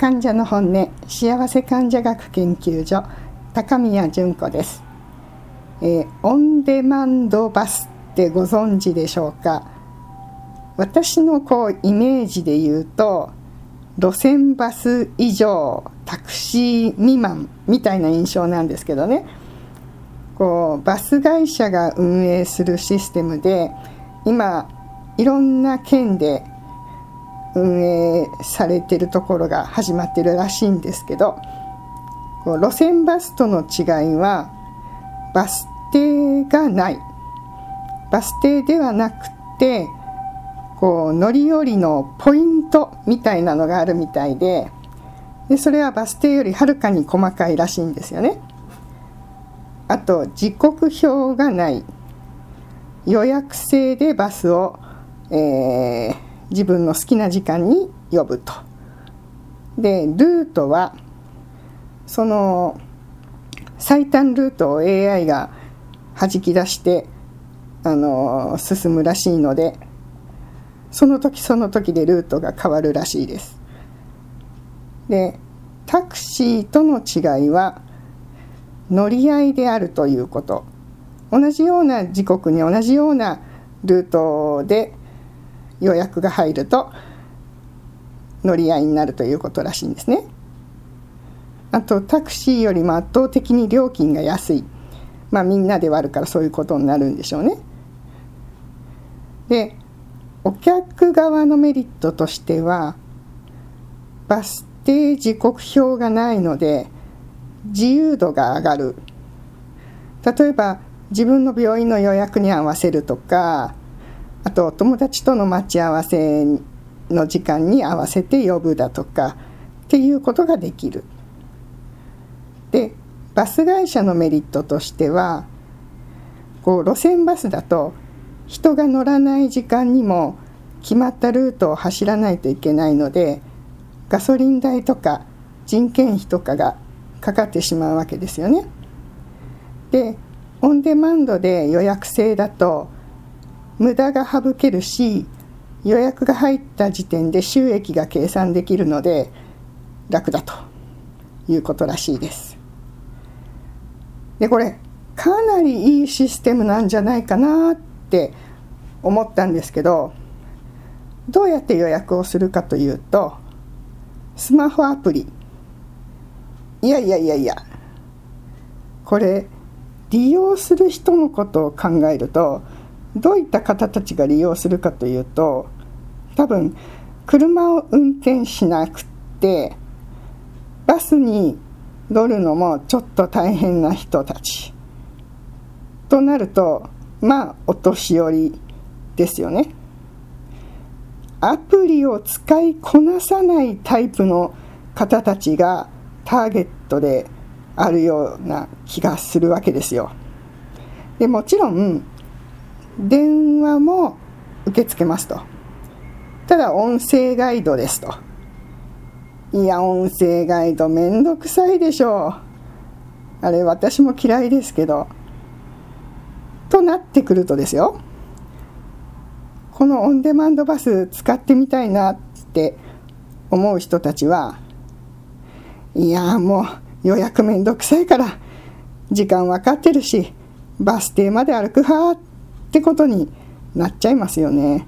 患者の本音幸せ患者学研究所高宮純子です、えー、オンデマンドバスってご存知でしょうか？私のこうイメージで言うと路線バス以上タクシー未満みたいな印象なんですけどね。こうバス会社が運営するシステムで今いろんな県で運営されてるところが始まってるらしいんですけど路線バスとの違いはバス停がないバス停ではなくてこう乗り降りのポイントみたいなのがあるみたいででそれはバス停よりはるかに細かいらしいんですよね。あと時刻表がない予約制でバスを、えー自分の好きな時間に呼ぶと。でルートはその最短ルートを AI が弾き出してあの進むらしいのでその時その時でルートが変わるらしいです。でタクシーとの違いは乗り合いであるということ同じような時刻に同じようなルートで予約が入ると乗り合いになるということらしいんですね。あとタクシーよりも圧倒的に料金が安い。まあみんなで割るからそういうことになるんでしょうね。でお客側のメリットとしてはバス停時刻表がないので自由度が上がる例えば自分の病院の予約に合わせるとかあと友達との待ち合わせの時間に合わせて呼ぶだとかっていうことができる。でバス会社のメリットとしてはこう路線バスだと人が乗らない時間にも決まったルートを走らないといけないのでガソリン代とか人件費とかがかかってしまうわけですよね。でオンデマンドで予約制だと無駄が省けるし予約が入った時点で収益が計算できるので楽だということらしいです。でこれかなりいいシステムなんじゃないかなって思ったんですけどどうやって予約をするかというとスマホアプリいやいやいやいやこれ利用する人のことを考えるとどういった方たちが利用するかというと多分車を運転しなくってバスに乗るのもちょっと大変な人たち。となるとまあお年寄りですよね。アプリを使いこなさないタイプの方たちがターゲットであるような気がするわけですよ。でもちろん電話も受け付けますと。ただ音声ガイドですと。いや、音声ガイドめんどくさいでしょう。あれ私も嫌いですけど。となってくるとですよ。このオンデマンドバス使ってみたいなって思う人たちは、いやもう予約めんどくさいから時間分かってるしバス停まで歩くはってってことになっちゃいますよね。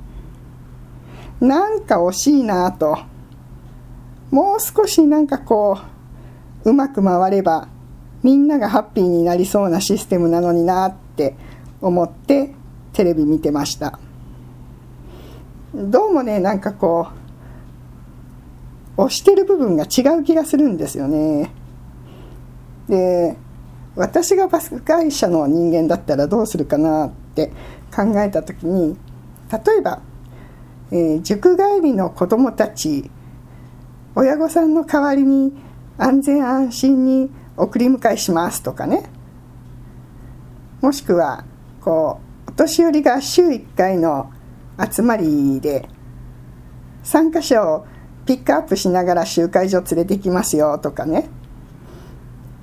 なんか惜しいなぁと。もう少しなんかこう、うまく回ればみんながハッピーになりそうなシステムなのになって思ってテレビ見てました。どうもね、なんかこう、押してる部分が違う気がするんですよね。で、私がバス会社の人間だったらどうするかなって考えた時に例えば、えー、塾帰りの子どもたち親御さんの代わりに安全安心に送り迎えしますとかね。もしくはこうお年寄りが週1回の集まりで参加者をピックアップしながら集会所連れてきますよとかね。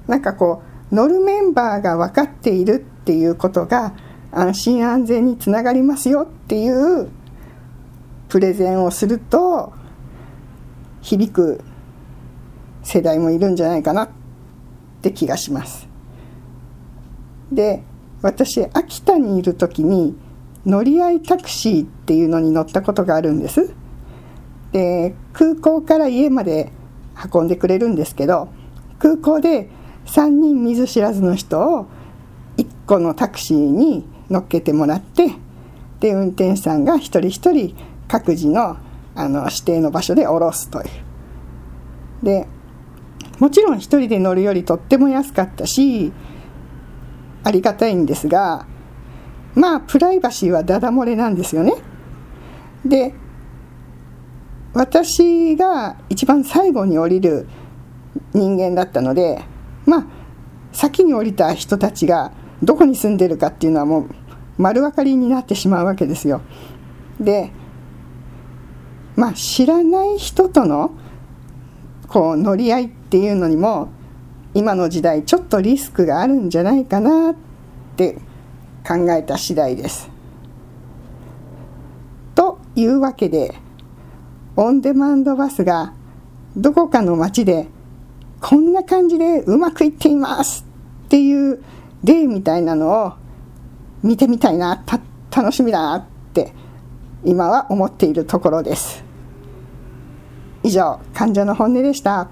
なんかこう乗るメンバーが分かっているっていうことが安心安全につながりますよっていうプレゼンをすると響く世代もいるんじゃないかなって気がします。で私秋田にいる時に乗り合いタクシーっていうのに乗ったことがあるんです。で空港から家まで運んでくれるんですけど空港で3人見ず知らずの人を1個のタクシーに乗っけてもらってで運転手さんが一人一人各自のあの指定の場所で降ろすという。でもちろん一人で乗るよりとっても安かったしありがたいんですがまあプライバシーはダダ漏れなんですよね。で私が一番最後に降りる人間だったのでまあ先に降りた人たちがどこに住んでるかっていうのはもう丸分かりになってしまうわけですよ。でまあ知らない人とのこう乗り合いっていうのにも今の時代ちょっとリスクがあるんじゃないかなって考えた次第です。というわけでオンデマンドバスがどこかの町でこんな感じでうまくいっていますっていう例みたいなのを見てみたいな楽しみだなって今は思っているところです。以上患者の本音でした。